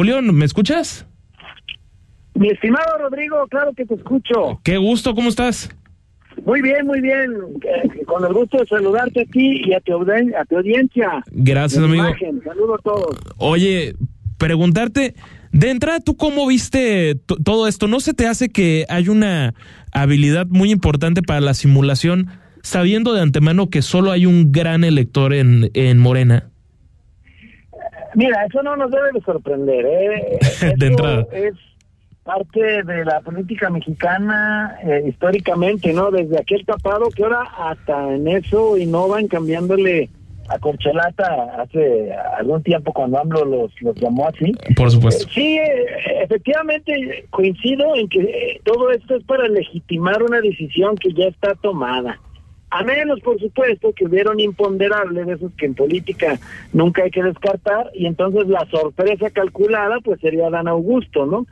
Julián, ¿me escuchas? Mi estimado Rodrigo, claro que te escucho. Qué gusto, ¿cómo estás? Muy bien, muy bien. Eh, con el gusto de saludarte aquí y a tu, a tu audiencia. Gracias, amigo. Saludos a todos. Oye, preguntarte, de entrada, ¿tú cómo viste todo esto? ¿No se te hace que hay una habilidad muy importante para la simulación, sabiendo de antemano que solo hay un gran elector en, en Morena? Mira, eso no nos debe de sorprender. ¿eh? de entrada. Es parte de la política mexicana eh, históricamente, ¿no? Desde aquel tapado que ahora hasta en eso innovan cambiándole a Corcholata hace algún tiempo cuando AMLO los, los llamó así. Por supuesto. Eh, sí, efectivamente coincido en que todo esto es para legitimar una decisión que ya está tomada. A menos, por supuesto, que hubiera un imponderable de esos que en política nunca hay que descartar, y entonces la sorpresa calculada pues sería Dan Augusto, ¿no?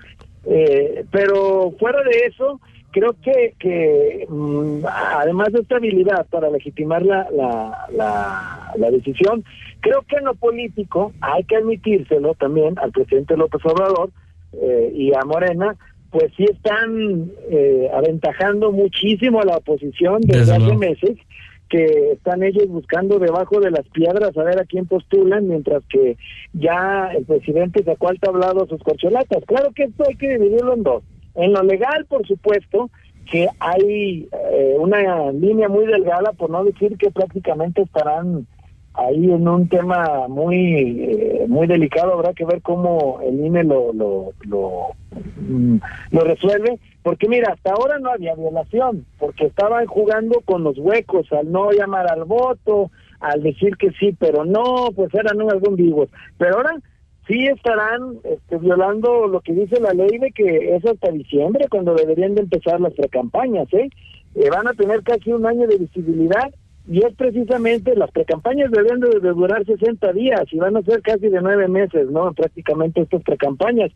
Eh, pero fuera de eso, creo que, que mm, además de esta habilidad para legitimar la, la, la, decisión, creo que en lo político hay que admitírselo también al presidente López Obrador eh, y a Morena, pues sí están eh, aventajando muchísimo a la oposición desde, hace meses que están ellos buscando debajo de las piedras a ver a quién postulan, mientras que ya el presidente sacó al tablado sus corcholatas. Claro que esto hay que dividirlo en dos. En lo legal, por supuesto, que hay eh, una línea muy delgada, por no decir que prácticamente estarán ahí en un tema muy eh, muy delicado habrá que ver cómo el INE lo lo, lo, mm, lo resuelve porque mira hasta ahora no había violación porque estaban jugando con los huecos al no llamar al voto al decir que sí pero no pues eran algún vivos pero ahora sí estarán este, violando lo que dice la ley de que es hasta diciembre cuando deberían de empezar las precampañas eh, eh van a tener casi un año de visibilidad y es precisamente las precampañas deben de, durar 60 días y van a ser casi de nueve meses, ¿no? Prácticamente estas precampañas.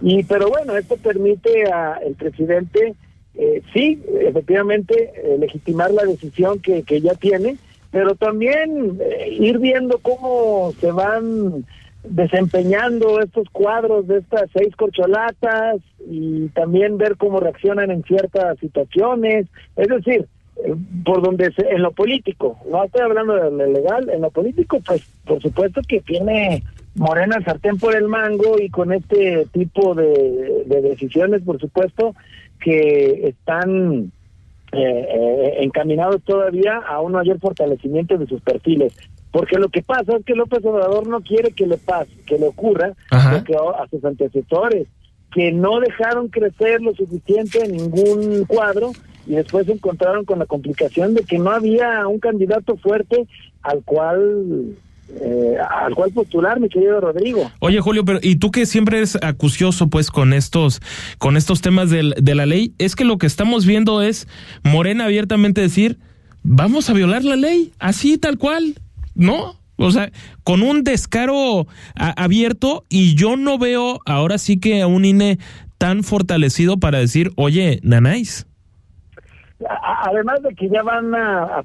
Y pero bueno, esto permite al presidente, eh, sí, efectivamente, eh, legitimar la decisión que, que ya tiene, pero también eh, ir viendo cómo se van desempeñando estos cuadros de estas seis corcholatas y también ver cómo reaccionan en ciertas situaciones. Es decir, por donde en lo político, no estoy hablando de lo legal, en lo político, pues por supuesto que tiene Morena el sartén por el mango y con este tipo de, decisiones, por supuesto, que están eh, eh, encaminados todavía a un mayor fortalecimiento de sus perfiles. Porque lo que pasa es que López Obrador no quiere que le pase, que le ocurra lo que a sus antecesores, que no dejaron crecer lo suficiente en ningún cuadro y después se encontraron con la complicación de que no había un candidato fuerte al cual eh, al cual postular, mi querido Rodrigo. Oye, Julio, pero y tú que siempre eres acucioso, pues, con estos, con estos temas de, de la ley, es que lo que estamos viendo es Morena abiertamente decir, vamos a violar la ley, así tal cual, ¿no? O sea, con un descaro abierto y yo no veo ahora sí que a un INE tan fortalecido para decir, oye, nanáis además de que ya van a,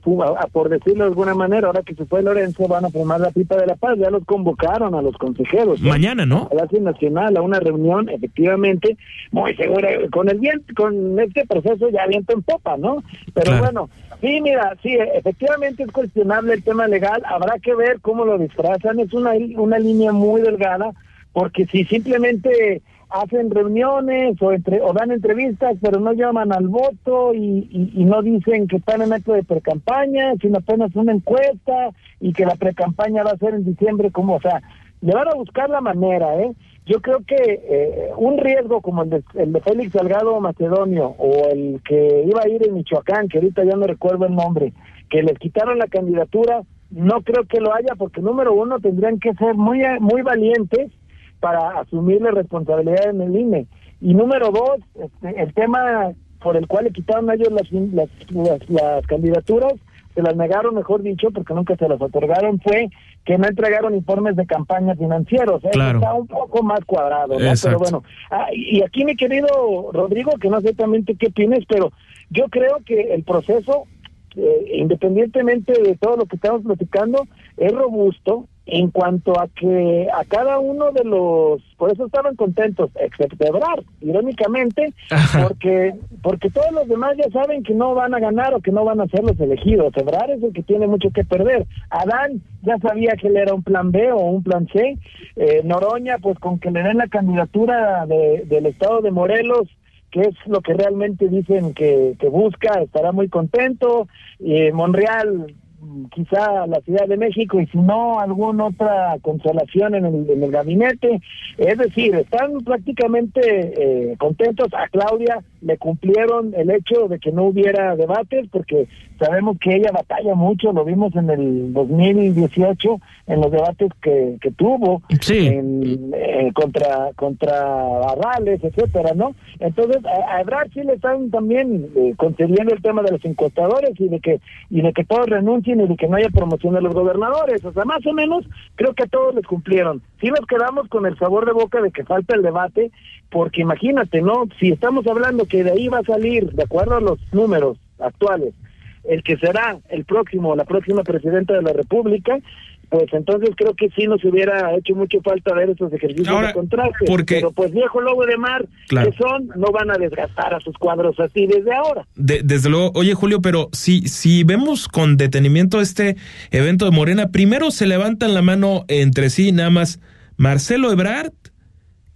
por decirlo de alguna manera, ahora que se fue Lorenzo, van a formar la pipa de la paz, ya los convocaron a los consejeros. Mañana, ¿no? A la Nacional, a una reunión, efectivamente, muy segura, con el bien, con este proceso ya viento en popa, ¿no? Pero bueno, sí, mira, sí, efectivamente es cuestionable el tema legal, habrá que ver cómo lo disfrazan, es una, una línea muy delgada, porque si simplemente hacen reuniones o, entre, o dan entrevistas, pero no llaman al voto y, y, no dicen que están en acto de precampaña, sino apenas una encuesta y que la precampaña va a ser en diciembre, como, o sea, le van a buscar la manera, ¿eh? Yo creo que eh, un riesgo como el de, el de Félix Salgado Macedonio o el que iba a ir en Michoacán, que ahorita ya no recuerdo el nombre, que les quitaron la candidatura, no creo que lo haya porque número uno tendrían que ser muy, muy valientes para asumir la responsabilidad en el INE. Y número dos, este, el tema por el cual le quitaron a ellos las, las, las, candidaturas, se las negaron, mejor dicho, porque nunca se las otorgaron, fue que no entregaron informes de campaña financieros. ¿eh? Está un poco más cuadrado, Pero bueno, ah, y aquí mi querido Rodrigo, que no sé exactamente qué tienes, pero yo creo que el proceso, eh, independientemente de todo lo que estamos platicando, es robusto, en cuanto a que a cada uno de los, por eso estaban contentos, excepto Ebrard, irónicamente, porque porque todos los demás ya saben que no van a ganar o que no van a ser los elegidos. Ebrard es el que tiene mucho que perder. Adán ya sabía que él era un plan B o un plan C. Eh, Noroña, pues con que le den la candidatura de, del estado de Morelos, que es lo que realmente dicen que, que busca, estará muy contento. Eh, Monreal quizá la Ciudad de México y si no alguna otra consolación en el, en el gabinete. Es decir, están prácticamente eh, contentos. A Claudia le cumplieron el hecho de que no hubiera debates porque sabemos que ella batalla mucho, lo vimos en el 2018 en los debates que, que tuvo en, eh, contra contra Barrales, etcétera, ¿no? Entonces a, Ebrard sí le están también eh, concediendo el tema de los encuestadores y de que y de que todos renuncien de que no haya promoción de los gobernadores, o sea, más o menos creo que a todos les cumplieron. Sí nos quedamos con el sabor de boca de que falta el debate, porque imagínate, ¿no? Si estamos hablando que de ahí va a salir, de acuerdo a los números actuales, el que será el próximo, la próxima presidenta de la República, pues entonces creo que sí nos hubiera hecho mucho falta ver esos ejercicios de contraste. Pero pues viejo lobo de mar que son, no van a desgastar a sus cuadros así desde ahora. desde luego, oye Julio, pero si, si vemos con detenimiento este evento de Morena, primero se levantan la mano entre sí nada más Marcelo Ebrard,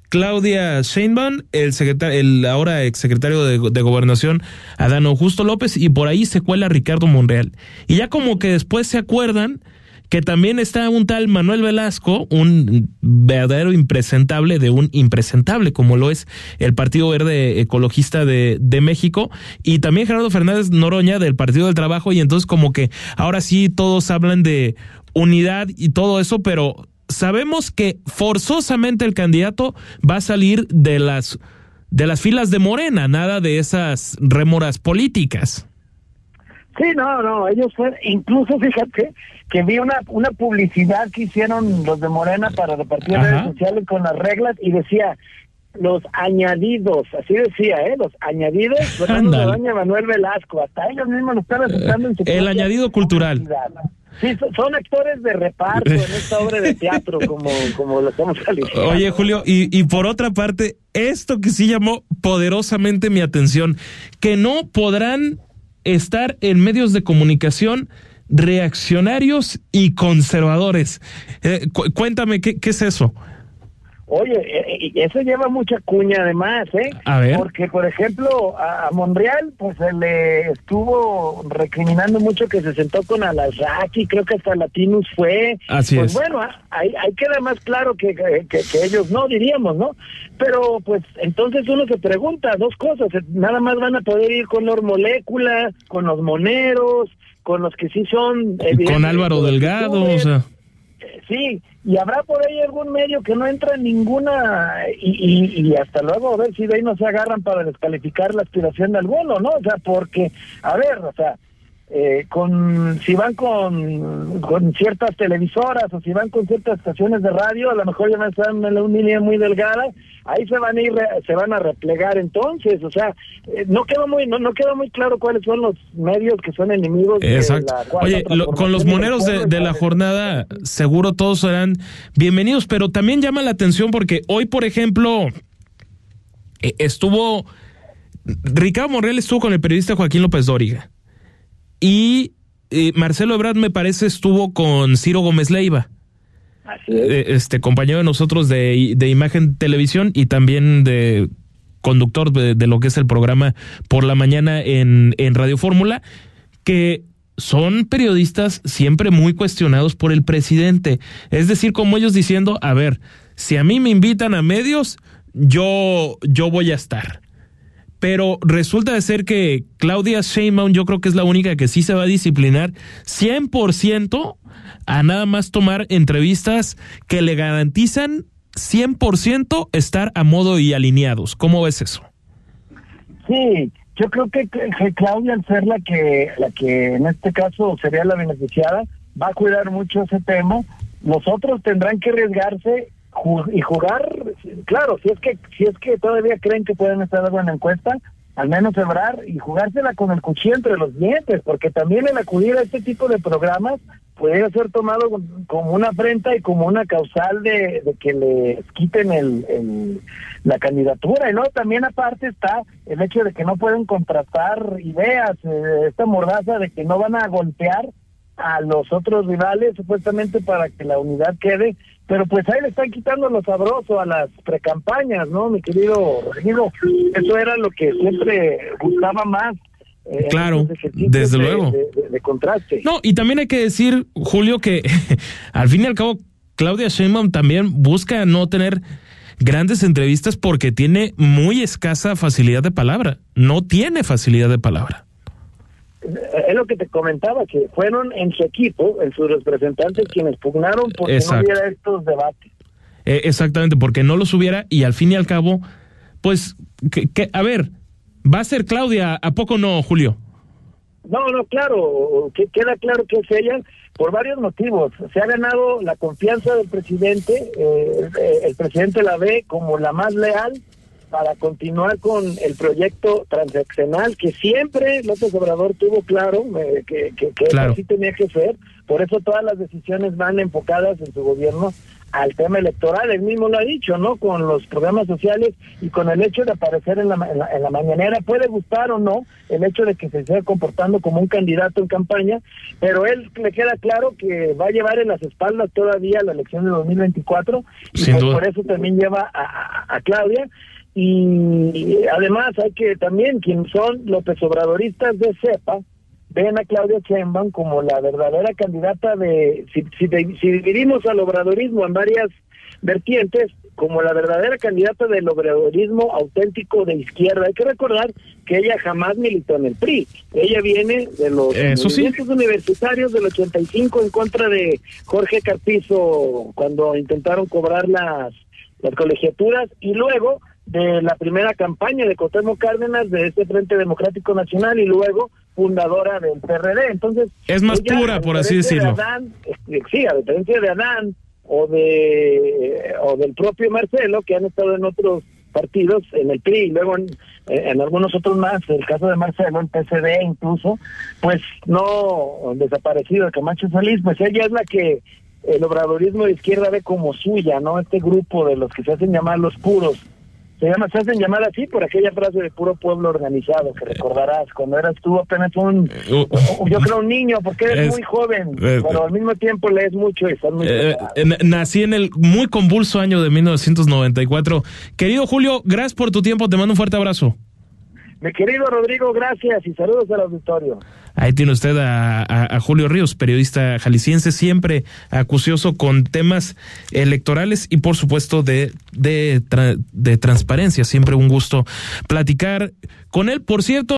Claudia Sheinbaum, el secretario, el ahora exsecretario de, de Gobernación, Adano Justo López, y por ahí se cuela Ricardo Monreal. Y ya como que después se acuerdan que también está un tal Manuel Velasco, un verdadero impresentable de un impresentable, como lo es el Partido Verde Ecologista de, de México, y también Gerardo Fernández Noroña del Partido del Trabajo, y entonces como que ahora sí todos hablan de unidad y todo eso, pero sabemos que forzosamente el candidato va a salir de las de las filas de Morena, nada de esas rémoras políticas. Sí, no, no, ellos fueron, incluso fíjate que vi una, una publicidad que hicieron los de Morena para repartir redes sociales con las reglas y decía los añadidos, así decía, ¿eh? Los añadidos, Fernando Manuel Velasco, hasta ellos mismos lo están aceptando en su El añadido cultural. Sí, son actores de reparto en esta obra de teatro, como, como lo estamos calificando. Oye, Julio, y, y por otra parte, esto que sí llamó poderosamente mi atención, que no podrán estar en medios de comunicación reaccionarios y conservadores. Eh, cuéntame, ¿qué, ¿qué, es eso? Oye, eh, eso lleva mucha cuña además, ¿eh? A ver. Porque, por ejemplo, a, Monreal, pues se le estuvo recriminando mucho que se sentó con Alasraki, creo que hasta Latinus fue. Así pues es. bueno, ahí, ahí queda más claro que, que, que, ellos no, diríamos, ¿no? Pero, pues, entonces uno se pregunta dos cosas. Nada más van a poder ir con los moléculas, con los moneros, con los que sí son... Con Álvaro Delgado, o sea... Sí, y habrá por ahí algún medio que no entra en ninguna, y, y, hasta luego a ver si de ahí no se agarran para descalificar la aspiración de alguno, ¿no? O sea, porque, a ver, o sea, eh, con si van con, con ciertas televisoras o si van con ciertas estaciones de radio, a lo mejor ya en una línea muy delgada, ahí se van a ir, se van a replegar entonces, o sea, eh, no queda muy, no, no queda muy claro cuáles son los medios que son enemigos. Exacto. De la Oye, con los moneros de, de la jornada, seguro todos serán bienvenidos, pero también llama la atención porque hoy, por ejemplo, e, estuvo Ricardo Monreal estuvo con el periodista Joaquín López Dóriga y eh, Marcelo Ebrard me parece estuvo con Ciro Gómez Leiva. Así es. Eh, este compañero de nosotros de, de Imagen Televisión y también de conductor de, de, lo que es el programa por la mañana en, en Radio Fórmula, que son periodistas siempre muy cuestionados por el presidente. Es decir, como ellos diciendo, a ver, si a mí me invitan a medios, yo, yo voy a estar pero resulta de ser que Claudia Sheinbaum yo creo que es la única que sí se va a disciplinar 100% a nada más tomar entrevistas que le garantizan 100% estar a modo y alineados. ¿Cómo ves eso? Sí, yo creo que, que, Claudia al ser la que la que en este caso sería la beneficiada va a cuidar mucho ese tema. Los otros tendrán que arriesgarse y jugar, claro, si es que si es que todavía creen que pueden estar en encuesta, al menos celebrar y jugársela con el cuchillo entre los dientes, porque también el acudir a este tipo de programas, puede ser tomado como una afrenta y como una causal de, que le quiten el, la candidatura. Y no, también aparte está el hecho de que no pueden contratar ideas, eh, esta mordaza de que no van a golpear a los otros rivales supuestamente para que la unidad quede, pero pues ahí le están quitando lo sabroso a las precampañas, ¿no, mi querido Rodrigo? Eso era lo que siempre gustaba más eh, claro, desde luego. De, contraste. No, y también hay que decir, Julio, que al fin y al cabo, Claudia Sheinbaum también busca no tener grandes entrevistas porque tiene muy escasa facilidad de palabra. No tiene facilidad de palabra. Es lo que te comentaba, que fueron en su equipo, en sus representantes, quienes pugnaron porque no hubiera estos debates. Eh, exactamente, porque no los hubiera y al fin y al cabo, pues, que a ver, Va a ser Claudia, ¿a poco no, Julio? No, no, claro, que queda claro que es ella por varios motivos. Se ha ganado la confianza del presidente, eh, el presidente la ve como la más leal para continuar con el proyecto transaccional que siempre López Obrador tuvo claro eh, que, que, que así tenía que ser. Por eso todas las decisiones van enfocadas en su gobierno al tema electoral. Él mismo lo ha dicho, ¿no? Con los programas sociales y con el hecho de aparecer en la, en la, mañanera. Puede gustar o no el hecho de que se esté comportando como un candidato en campaña, pero él le queda claro que va a llevar en las espaldas todavía la elección de 2024 y pues por eso también lleva a, a, Claudia. Y además hay que también, quienes son los Obradoristas de CEPA, ven a Claudia Sheinbaum como la verdadera candidata de, si, si, dividimos al obradorismo en varias vertientes, como la verdadera candidata del obradorismo auténtico de izquierda. Hay que recordar que ella jamás militó en el PRI. Ella viene de los movimientos universitarios del 85 en contra de Jorge Carpizo cuando intentaron cobrar las, las colegiaturas y luego de la primera campaña de Cotemo Cárdenas de este Frente Democrático Nacional y luego fundadora del PRD. Entonces, es más pura, por así decirlo. Este, sí, a diferencia de Adán o de o del propio Marcelo, que han estado en otros partidos, en el PRI y luego en, algunos otros más, el caso de Marcelo, el PCD incluso, pues no desaparecido de Camacho Solís, pues ella es la que el obradorismo de izquierda ve como suya, ¿no? Este grupo de los que se hacen llamar los puros se llama, se hacen llamar así por aquella frase de puro pueblo organizado que recordarás cuando eras tú apenas un, uh, yo creo un niño, porque eres muy joven, pero al mismo tiempo lees mucho y estás muy eh, Nací en el muy convulso año de 1994. Querido Julio, gracias por tu tiempo, te mando un fuerte abrazo. Mi querido Rodrigo, gracias y saludos al auditorio. Ahí tiene usted a, Julio Ríos, periodista jalisciense, siempre acucioso con temas electorales y por supuesto de, de, de transparencia. Siempre un gusto platicar con él. Por cierto,